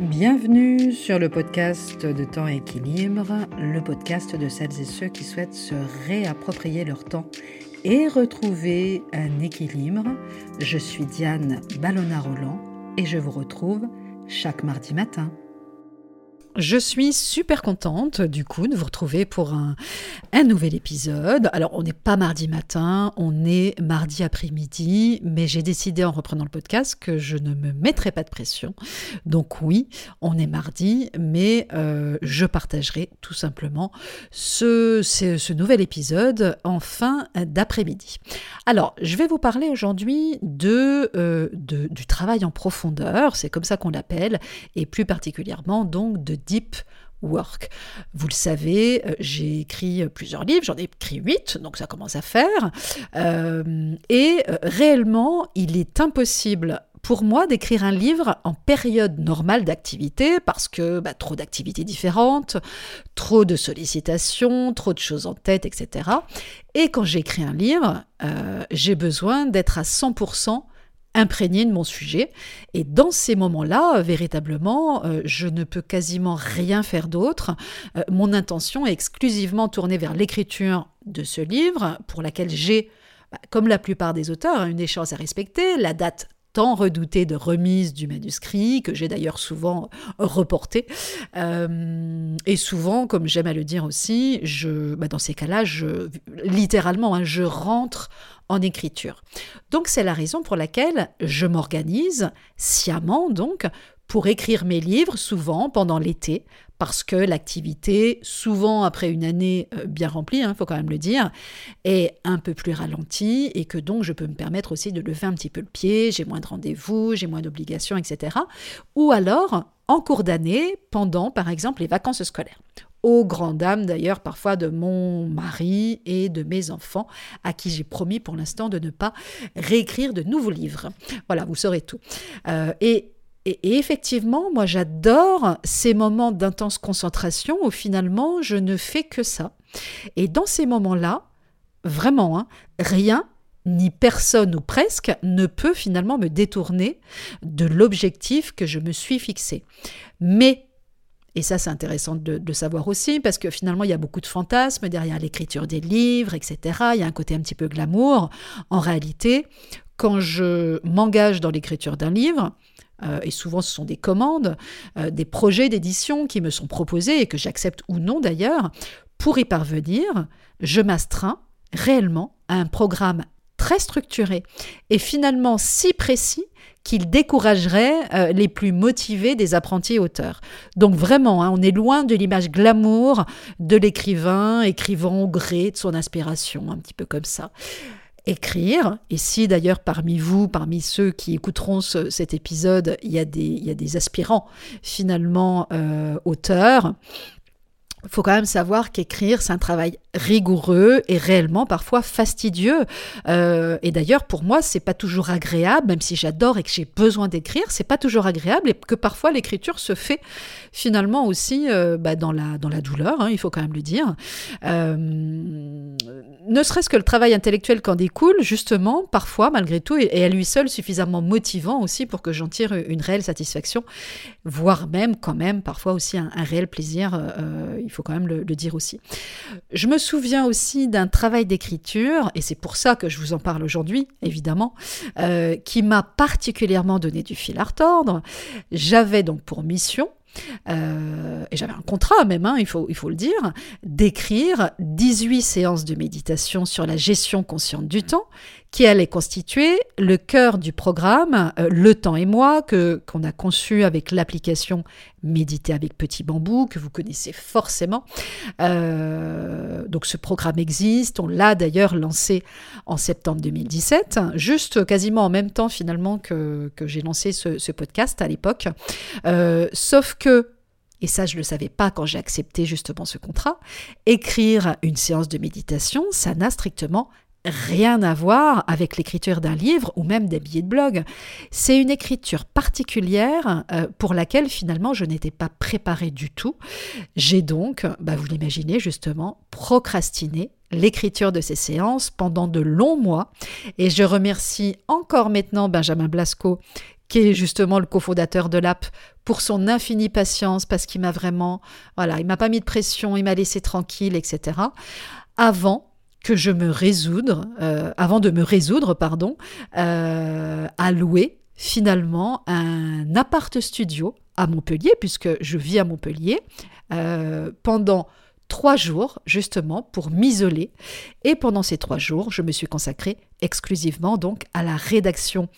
Bienvenue sur le podcast de Temps Équilibre, le podcast de celles et ceux qui souhaitent se réapproprier leur temps et retrouver un équilibre. Je suis Diane Ballona-Roland et je vous retrouve chaque mardi matin. Je suis super contente du coup de vous retrouver pour un, nouvel épisode. Alors on n'est pas mardi matin, on est mardi après-midi, mais j'ai décidé en reprenant le podcast que je ne me mettrai pas de pression. Donc oui, on est mardi, mais euh, je partagerai tout simplement ce, nouvel épisode en fin d'après-midi. Alors je vais vous parler aujourd'hui de, euh, de, du travail en profondeur, c'est comme ça qu'on l'appelle, et plus particulièrement donc de deep work. Vous le savez, euh, j'ai écrit euh, plusieurs livres, j'en ai écrit huit, donc ça commence à faire. Euh, et réellement, il est impossible pour moi d'écrire un livre en période normale d'activité parce que bah, trop d'activités différentes, trop de sollicitations, trop de choses en tête, etc. Et quand j'écris un livre, j'ai besoin d'être à 100% imprégné de mon sujet. Et dans ces moments-là, véritablement, euh, je ne peux quasiment rien faire d'autre. Euh, mon intention est exclusivement tournée vers l'écriture de ce livre, pour laquelle j'ai, bah, comme la plupart des auteurs, hein, une échéance à respecter, la date tant redoutée de remise du manuscrit, que j'ai d'ailleurs souvent reporté. Euh, et souvent, comme j'aime à le dire aussi, je, bah, dans ces cas-là, je, littéralement, hein, je rentre en écriture. Donc c'est la raison pour laquelle je m'organise sciemment donc pour écrire mes livres souvent pendant l'été parce que l'activité, souvent après une année euh, bien remplie, il hein, faut quand même le dire, est un peu plus ralentie et que donc je peux me permettre aussi de lever un petit peu le pied, j'ai moins de rendez-vous, j'ai moins d'obligations, etc. Ou alors en cours d'année, pendant par exemple les vacances scolaires aux grandes dames d'ailleurs parfois de mon mari et de mes enfants, à qui j'ai promis pour l'instant de ne pas réécrire de nouveaux livres. Voilà, vous saurez tout. Euh, et effectivement, moi j'adore ces moments d'intense concentration où finalement je ne fais que ça. Et dans ces moments-là, vraiment, hein, rien ni personne ou presque ne peut finalement me détourner de l'objectif que je me suis fixé. Mais et ça, c'est intéressant de, savoir aussi, parce que finalement, il y a beaucoup de fantasmes derrière l'écriture des livres, etc. Il y a un côté un petit peu glamour. En réalité, quand je m'engage dans l'écriture d'un livre, euh, et souvent ce sont des commandes, euh, des projets d'édition qui me sont proposés et que j'accepte ou non d'ailleurs, pour y parvenir, je m'astreins réellement à un programme structuré et finalement si précis qu'il découragerait euh, les plus motivés des apprentis auteurs. Donc vraiment, hein, on est loin de l'image glamour de l'écrivain écrivant au gré de son inspiration, un petit peu comme ça. Écrire, et si d'ailleurs parmi vous, parmi ceux qui écouteront cet épisode, il y, a des, aspirants finalement euh, auteurs, faut quand même savoir qu'écrire, c'est un travail rigoureux et réellement parfois fastidieux. Euh, et d'ailleurs, pour moi, c'est pas toujours agréable, même si j'adore et que j'ai besoin d'écrire, c'est pas toujours agréable et que parfois l'écriture se fait finalement aussi euh, bah, dans, la, dans la douleur, hein, il faut quand même le dire. Euh, ne serait-ce que le travail intellectuel qu'en découle, justement, parfois, malgré tout, est, à lui seul suffisamment motivant aussi pour que j'en tire une réelle satisfaction, voire même, quand même, parfois aussi un, réel plaisir, faut quand même le, le dire aussi. Je me souviens aussi d'un travail d'écriture, et c'est pour ça que je vous en parle aujourd'hui, évidemment, euh, qui m'a particulièrement donné du fil à retordre. J'avais donc pour mission euh, et j'avais un contrat même, hein, il, faut, il faut le dire, d'écrire 18 séances de méditation sur la gestion consciente du temps, qui allait constituer le cœur du programme euh, Le temps et moi, que, qu'on a conçu avec l'application Méditer avec Petit Bambou, que vous connaissez forcément. Euh, donc ce programme existe, on l'a d'ailleurs lancé en septembre 2017, juste quasiment en même temps finalement que, que j'ai lancé ce, podcast à l'époque. sauf et ça je ne le savais pas quand j'ai accepté justement ce contrat, écrire une séance de méditation, ça n'a strictement rien à voir avec l'écriture d'un livre ou même des billets de blog. C'est une écriture particulière euh, pour laquelle finalement je n'étais pas préparée du tout. J'ai donc, bah, vous l'imaginez justement, procrastiné l'écriture de ces séances pendant de longs mois et je remercie encore maintenant Benjamin Blasco qui justement le cofondateur de l'app, pour son infinie patience, parce qu'il m'a vraiment, voilà, il m'a pas mis de pression, il m'a laissé tranquille, etc. Avant que je me résoudre, euh, avant de me résoudre, pardon, euh, à louer finalement un appart studio à Montpellier, puisque je vis à Montpellier, euh, pendant trois jours justement pour m'isoler. Et pendant ces trois jours, je me suis consacrée exclusivement donc à la rédaction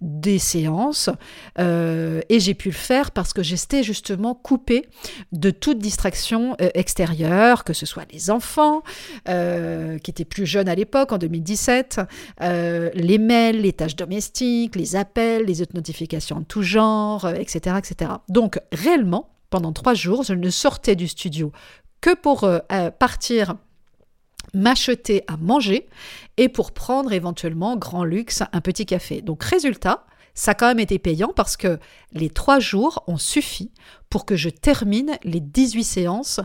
des séances. Euh, et j'ai pu le faire parce que j'étais justement coupée de toute distraction euh, extérieure, que ce soit les enfants, euh, qui étaient plus jeunes à l'époque, en 2017, les mails, les tâches domestiques, les appels, les autres notifications de tout genre, etc., etc. Donc réellement, pendant trois jours, je ne sortais du studio que pour euh, euh, partir m'acheter à manger et pour prendre éventuellement grand luxe un petit café. Donc résultat, ça a quand même été payant parce que les trois jours ont suffi pour que je termine les 18 séances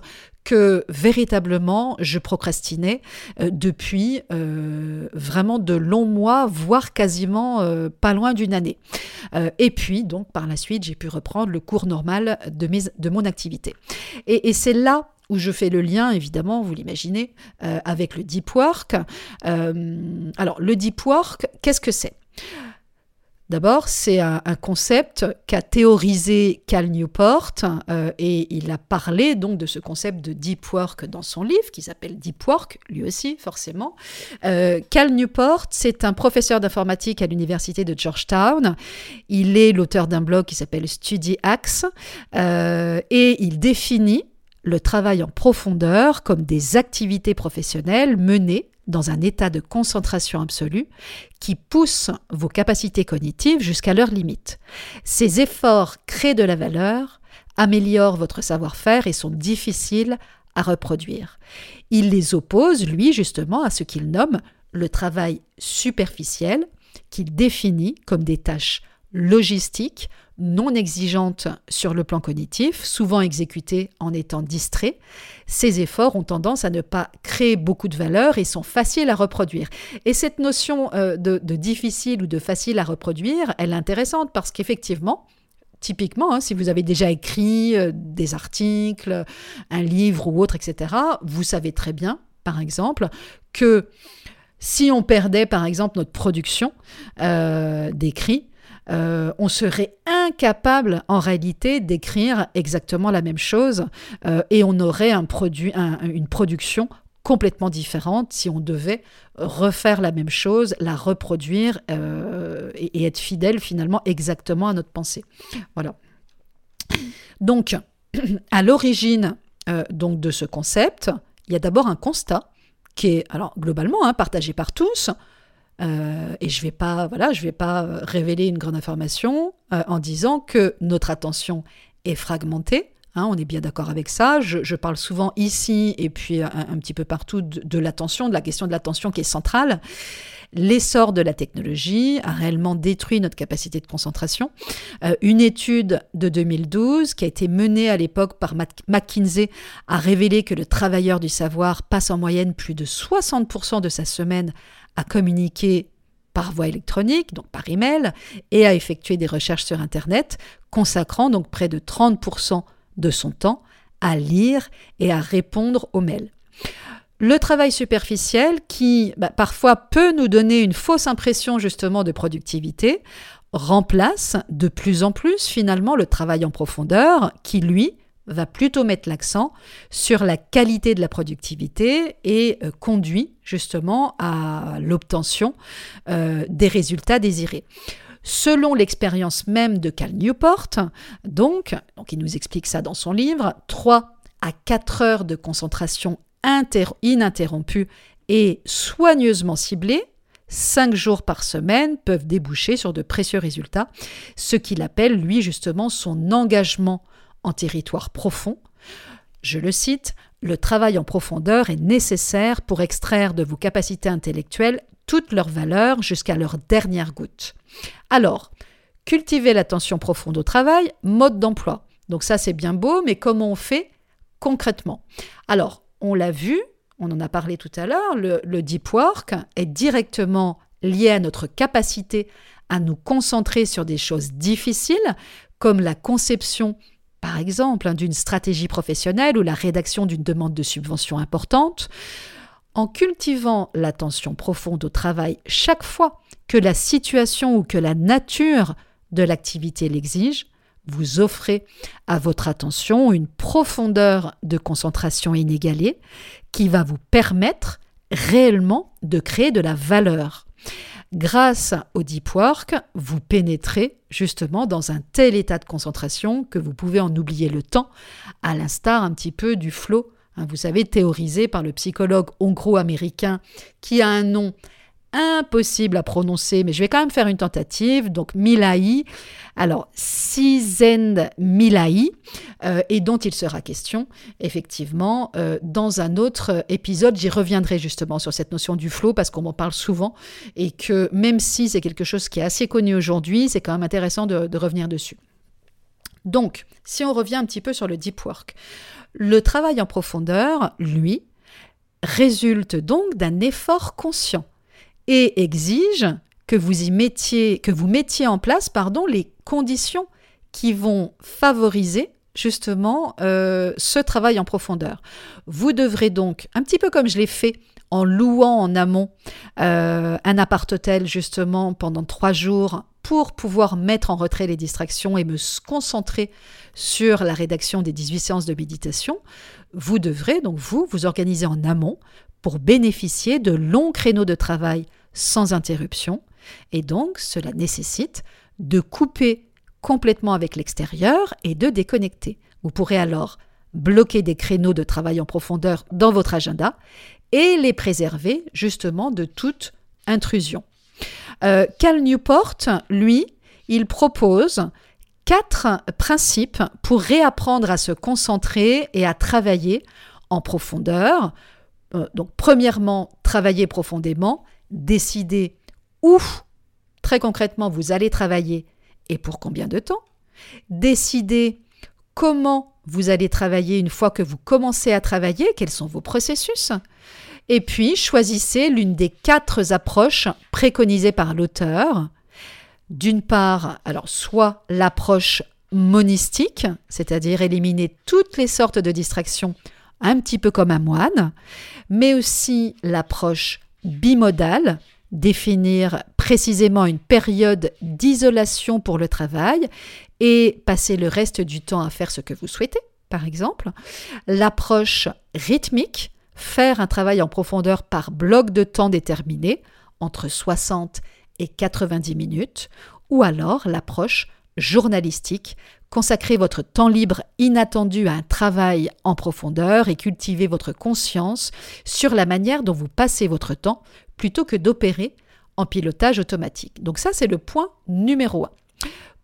que véritablement je procrastinais euh, depuis vraiment de longs mois, voire quasiment pas loin d'une année. et puis, donc, par la suite, j'ai pu reprendre le cours normal de, mes, de mon activité. Et, et c'est là où je fais le lien, évidemment, vous l'imaginez, euh, avec le deep work. Euh, alors, le deep work, qu'est-ce que c'est? D'abord, c'est un, concept qu'a théorisé Cal Newport euh, et il a parlé donc de ce concept de deep work dans son livre qui s'appelle Deep Work, lui aussi forcément. Cal Newport, c'est un professeur d'informatique à l'université de Georgetown. Il est l'auteur d'un blog qui s'appelle Study Axe et il définit le travail en profondeur comme des activités professionnelles menées dans un état de concentration absolue qui poussent vos capacités cognitives jusqu'à leurs limites. Ces efforts créent de la valeur, améliorent votre savoir-faire et sont difficiles à reproduire. Il les oppose, lui, justement, à ce qu'il nomme le travail superficiel, qu'il définit comme des tâches logistiques non exigeantes sur le plan cognitif, souvent exécutées en étant distrait, ces efforts ont tendance à ne pas créer beaucoup de valeur et sont faciles à reproduire. Et cette notion euh, de, difficile ou de facile à reproduire, elle est intéressante parce qu'effectivement, Typiquement, hein, si vous avez déjà écrit euh, des articles, un livre ou autre, etc., vous savez très bien, par exemple, que si on perdait, par exemple, notre production euh, d'écrit, euh, on serait incapable en réalité d'écrire exactement la même chose euh, et on aurait une production complètement différente si on devait refaire la même chose, la reproduire euh, et, être fidèle finalement exactement à notre pensée. Voilà. Donc, à l'origine donc de ce concept, il y a d'abord un constat qui est alors globalement hein, partagé par tous, euh, et je vais pas, voilà, je vais pas euh, révéler une grande information euh, en disant que notre attention est fragmentée. Hein, on est bien d'accord avec ça. Je, parle souvent ici et puis un, petit peu partout de, l'attention, de la question de l'attention qui est centrale. L'essor de la technologie a réellement détruit notre capacité de concentration. une étude de 2012 qui a été menée à l'époque par McKinsey a révélé que le travailleur du savoir passe en moyenne plus de 60% de sa semaine à communiquer par voie électronique, donc par email, et à effectuer des recherches sur Internet, consacrant donc près de 30% de son temps à lire et à répondre aux mails. Le travail superficiel, qui bah, parfois peut nous donner une fausse impression justement de productivité, remplace de plus en plus finalement le travail en profondeur, qui lui va plutôt mettre l'accent sur la qualité de la productivité et euh, conduit justement à l'obtention euh, des résultats désirés. Selon l'expérience même de Cal Newport, donc, donc il nous explique ça dans son livre, 3 à 4 heures de concentration ininterrompue et soigneusement ciblée, 5 jours par semaine peuvent déboucher sur de précieux résultats, ce qu'il appelle lui justement son engagement en territoire profond. Je le cite, le travail en profondeur est nécessaire pour extraire de vos capacités intellectuelles toute leur valeur jusqu'à leur dernière goutte. Alors, cultiver l'attention profonde au travail, mode d'emploi. Donc ça c'est bien beau, mais comment on fait concrètement? Alors, on l'a vu, on en a parlé tout à l'heure, le, le deep work est directement lié à notre capacité à nous concentrer sur des choses difficiles, comme la conception, par exemple, hein, d'une stratégie professionnelle ou la rédaction d'une demande de subvention importante, en cultivant l'attention profonde au travail chaque fois que la situation ou que la nature de l'activité l'exige, vous offrez à votre attention une profondeur de concentration inégalée qui va vous permettre réellement de créer de la valeur. Grâce au deep work, vous pénétrez justement dans un tel état de concentration que vous pouvez en oublier le temps, à l'instar un petit peu du flow, hein, vous savez, théorisé par le psychologue hongro-américain qui a un nom impossible à prononcer, mais je vais quand même faire une tentative. Donc Milai, alors Sizend Milai, euh, et dont il sera question effectivement euh, dans un autre épisode. J'y reviendrai justement sur cette notion du flow parce qu'on m'en parle souvent et que même si c'est quelque chose qui est assez connu aujourd'hui, c'est quand même intéressant de revenir dessus. Donc, si on revient un petit peu sur le deep work, le travail en profondeur, lui, résulte donc d'un effort conscient et exige que vous y mettiez, que vous mettiez en place, pardon, les conditions qui vont favoriser justement euh, ce travail en profondeur. Vous devrez donc, un petit peu comme je l'ai fait en louant en amont euh, un appart-hôtel justement pendant trois jours pour pouvoir mettre en retrait les distractions et me concentrer sur la rédaction des 18 séances de méditation, vous devrez donc vous vous organiser en amont pour bénéficier de longs créneaux de travail sans interruption, et donc cela nécessite de couper complètement avec l'extérieur et de déconnecter. Vous pourrez alors bloquer des créneaux de travail en profondeur dans votre agenda et les préserver justement de toute intrusion. Euh, Cal Newport, lui, il propose quatre principes pour réapprendre à se concentrer et à travailler en profondeur. Euh, donc, premièrement, travailler profondément décider où très concrètement vous allez travailler et pour combien de temps. Décider comment vous allez travailler une fois que vous commencez à travailler, quels sont vos processus. Et puis choisissez l'une des quatre approches préconisées par l'auteur. D'une part, alors soit l'approche monistique, c'est-à-dire éliminer toutes les sortes de distractions, un petit peu comme un moine, mais aussi l'approche bimodal, définir précisément une période d'isolation pour le travail et passer le reste du temps à faire ce que vous souhaitez, par exemple. L'approche rythmique, faire un travail en profondeur par bloc de temps déterminé, entre 60 et 90 minutes, ou alors l'approche journalistique, consacrer votre temps libre inattendu à un travail en profondeur et cultiver votre conscience sur la manière dont vous passez votre temps plutôt que d'opérer en pilotage automatique. Donc ça, c'est le point numéro un.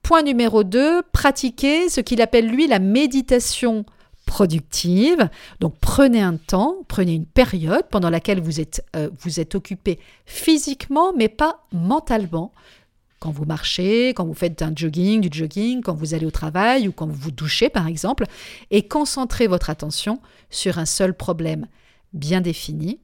Point numéro 2, pratiquer ce qu'il appelle lui la méditation productive. Donc prenez un temps, prenez une période pendant laquelle vous êtes, euh, vous êtes occupé physiquement mais pas mentalement quand vous marchez, quand vous faites un jogging, du jogging, quand vous allez au travail ou quand vous vous douchez par exemple, et concentrez votre attention sur un seul problème bien défini.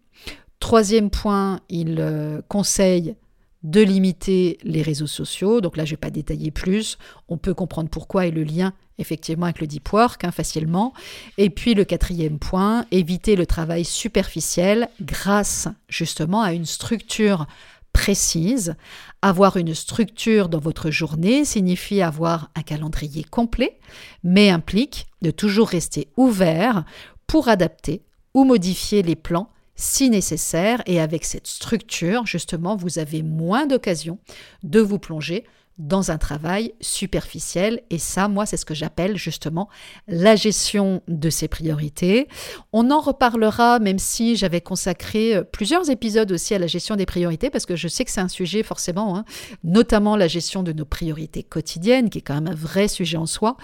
Troisième point, il euh, conseille de limiter les réseaux sociaux. Donc là, je ne vais pas détailler plus. On peut comprendre pourquoi et le lien effectivement avec le deep work hein, facilement. Et puis le quatrième point, éviter le travail superficiel grâce justement à une structure précise. Avoir une structure dans votre journée signifie avoir un calendrier complet, mais implique de toujours rester ouvert pour adapter ou modifier les plans si nécessaire. Et avec cette structure, justement, vous avez moins d'occasions de vous plonger dans un travail superficiel. Et ça, moi, c'est ce que j'appelle justement la gestion de ses priorités. On en reparlera, même si j'avais consacré euh, plusieurs épisodes aussi à la gestion des priorités, parce que je sais que c'est un sujet forcément, hein, notamment la gestion de nos priorités quotidiennes, qui est quand même un vrai sujet en soi.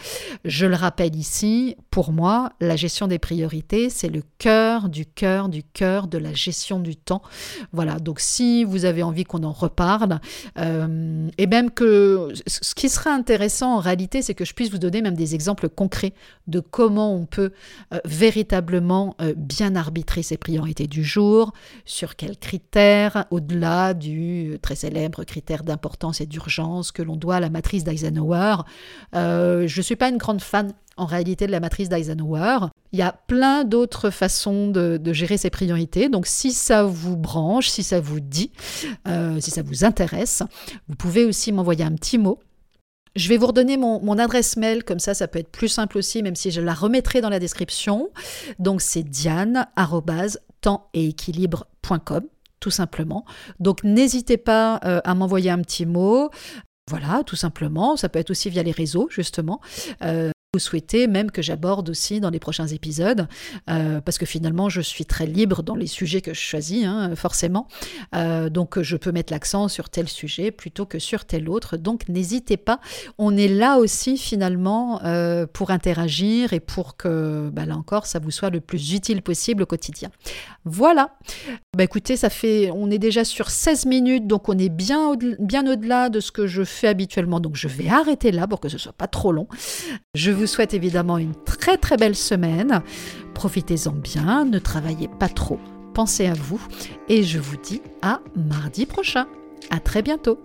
Je le rappelle ici, pour moi, la gestion des priorités, c'est le cœur du cœur du cœur de la gestion du temps. Voilà, donc si vous avez envie qu'on en reparle, euh, et même que ce qui sera intéressant en réalité, c'est que je puisse vous donner même des exemples concrets de comment on peut euh, véritablement euh, bien arbitrer ses priorités du jour, sur quels critères, au-delà du très célèbre critère d'importance et d'urgence que l'on doit à la matrice d'Eisenhower. je ne suis pas une grande fan en réalité de la matrice d'Eisenhower. Il y a plein d'autres façons de, gérer ses priorités. Donc si ça vous branche, si ça vous dit, euh, si ça vous intéresse, vous pouvez aussi m'envoyer un petit mot. Je vais vous redonner mon, adresse mail, comme ça, ça peut être plus simple aussi, même si je la remettrai dans la description. Donc c'est diane tout simplement. Donc n'hésitez pas euh, à m'envoyer un petit mot. Voilà, tout simplement. Ça peut être aussi via les réseaux, justement. Euh, vous souhaitez même que j'aborde aussi dans les prochains épisodes, euh, parce que finalement je suis très libre dans les sujets que je choisis, hein, forcément. Euh, donc je peux mettre l'accent sur tel sujet plutôt que sur tel autre. Donc n'hésitez pas. On est là aussi finalement euh, pour interagir et pour que, bah, là encore, ça vous soit le plus utile possible au quotidien. Voilà. Bah écoutez, ça fait, on est déjà sur 16 minutes, donc on est bien, au, bien au-delà de ce que je fais habituellement. Donc je vais arrêter là pour que ce soit pas trop long. Je souhaite évidemment une très très belle semaine. Profitez-en bien, ne travaillez pas trop, pensez à vous et je vous dis à mardi prochain. À très bientôt.